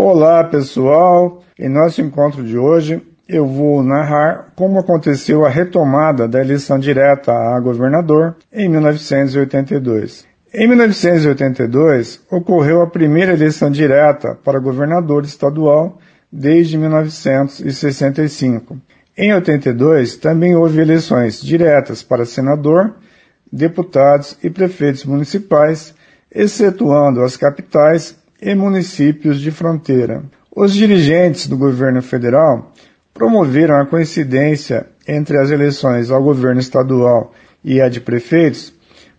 Olá pessoal, em nosso encontro de hoje eu vou narrar como aconteceu a retomada da eleição direta a governador em 1982. Em 1982 ocorreu a primeira eleição direta para governador estadual desde 1965. Em 82 também houve eleições diretas para senador, deputados e prefeitos municipais, excetuando as capitais e municípios de fronteira. Os dirigentes do governo federal promoveram a coincidência entre as eleições ao governo estadual e a de prefeitos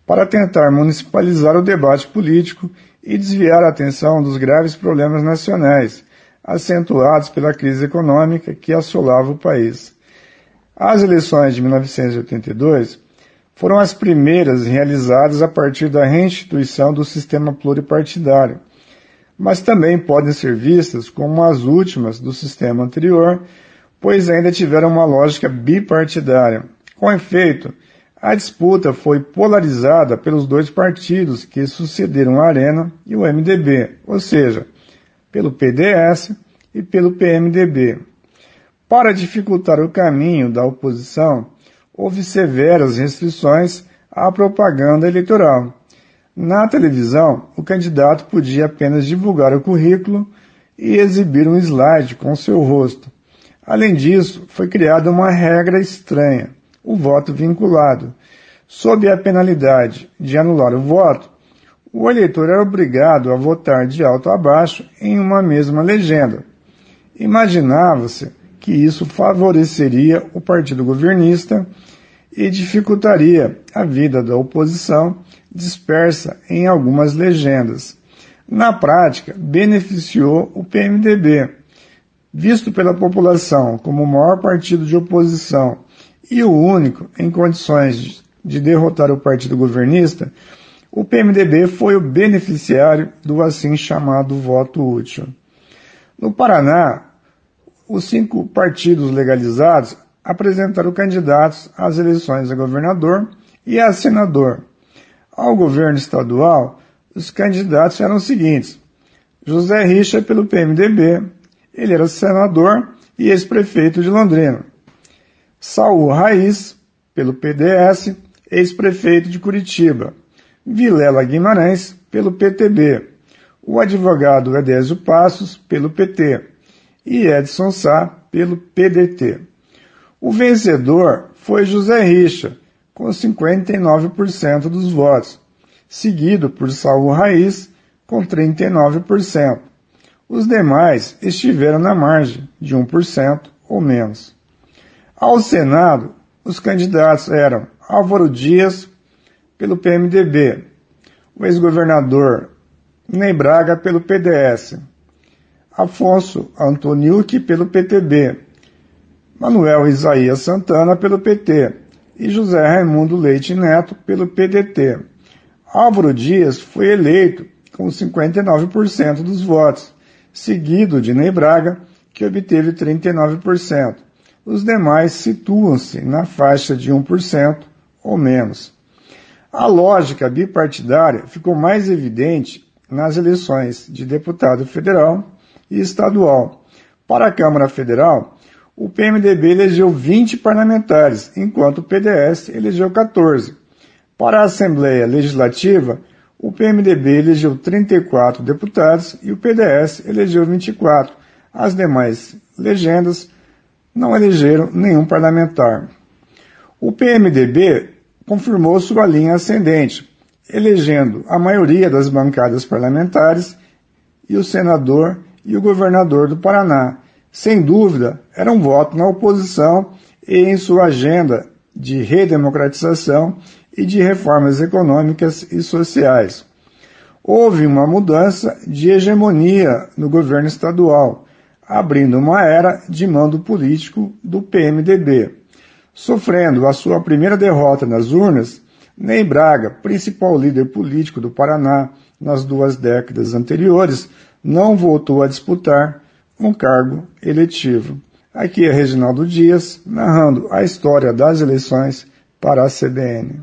para tentar municipalizar o debate político e desviar a atenção dos graves problemas nacionais, acentuados pela crise econômica que assolava o país. As eleições de 1982 foram as primeiras realizadas a partir da reinstituição do sistema pluripartidário, mas também podem ser vistas como as últimas do sistema anterior, pois ainda tiveram uma lógica bipartidária. Com efeito, a disputa foi polarizada pelos dois partidos que sucederam a Arena e o MDB, ou seja, pelo PDS e pelo PMDB. Para dificultar o caminho da oposição, houve severas restrições à propaganda eleitoral. Na televisão, o candidato podia apenas divulgar o currículo e exibir um slide com seu rosto. Além disso, foi criada uma regra estranha, o voto vinculado. Sob a penalidade de anular o voto, o eleitor era obrigado a votar de alto a baixo em uma mesma legenda. Imaginava-se que isso favoreceria o partido governista e dificultaria a vida da oposição dispersa em algumas legendas. Na prática, beneficiou o PMDB, visto pela população como o maior partido de oposição e o único em condições de derrotar o partido governista, o PMDB foi o beneficiário do assim chamado voto útil. No Paraná, os cinco partidos legalizados apresentaram candidatos às eleições a governador e a senador. Ao governo estadual, os candidatos eram os seguintes: José Richa pelo PMDB, ele era senador e ex-prefeito de Londrina. Saul Raiz pelo PDS, ex-prefeito de Curitiba. Vilela Guimarães pelo PTB. O advogado Edésio Passos pelo PT e Edson Sá pelo PDT. O vencedor foi José Richa, com 59% dos votos, seguido por Saul Raiz, com 39%. Os demais estiveram na margem de 1% ou menos. Ao Senado, os candidatos eram Álvaro Dias, pelo PMDB, o ex-governador Ney Braga, pelo PDS, Afonso Antoniucci, pelo PTB, Manuel Isaías Santana pelo PT e José Raimundo Leite Neto pelo PDT. Álvaro Dias foi eleito com 59% dos votos, seguido de Ney Braga, que obteve 39%. Os demais situam-se na faixa de 1% ou menos. A lógica bipartidária ficou mais evidente nas eleições de deputado federal e estadual. Para a Câmara Federal, o PMDB elegeu 20 parlamentares, enquanto o PDS elegeu 14. Para a Assembleia Legislativa, o PMDB elegeu 34 deputados e o PDS elegeu 24. As demais legendas não elegeram nenhum parlamentar. O PMDB confirmou sua linha ascendente, elegendo a maioria das bancadas parlamentares e o senador e o governador do Paraná, sem dúvida, era um voto na oposição e em sua agenda de redemocratização e de reformas econômicas e sociais. Houve uma mudança de hegemonia no governo estadual, abrindo uma era de mando político do PMDB. Sofrendo a sua primeira derrota nas urnas, Ney Braga, principal líder político do Paraná nas duas décadas anteriores, não voltou a disputar um cargo eletivo. Aqui é Reginaldo Dias, narrando a história das eleições para a CBN.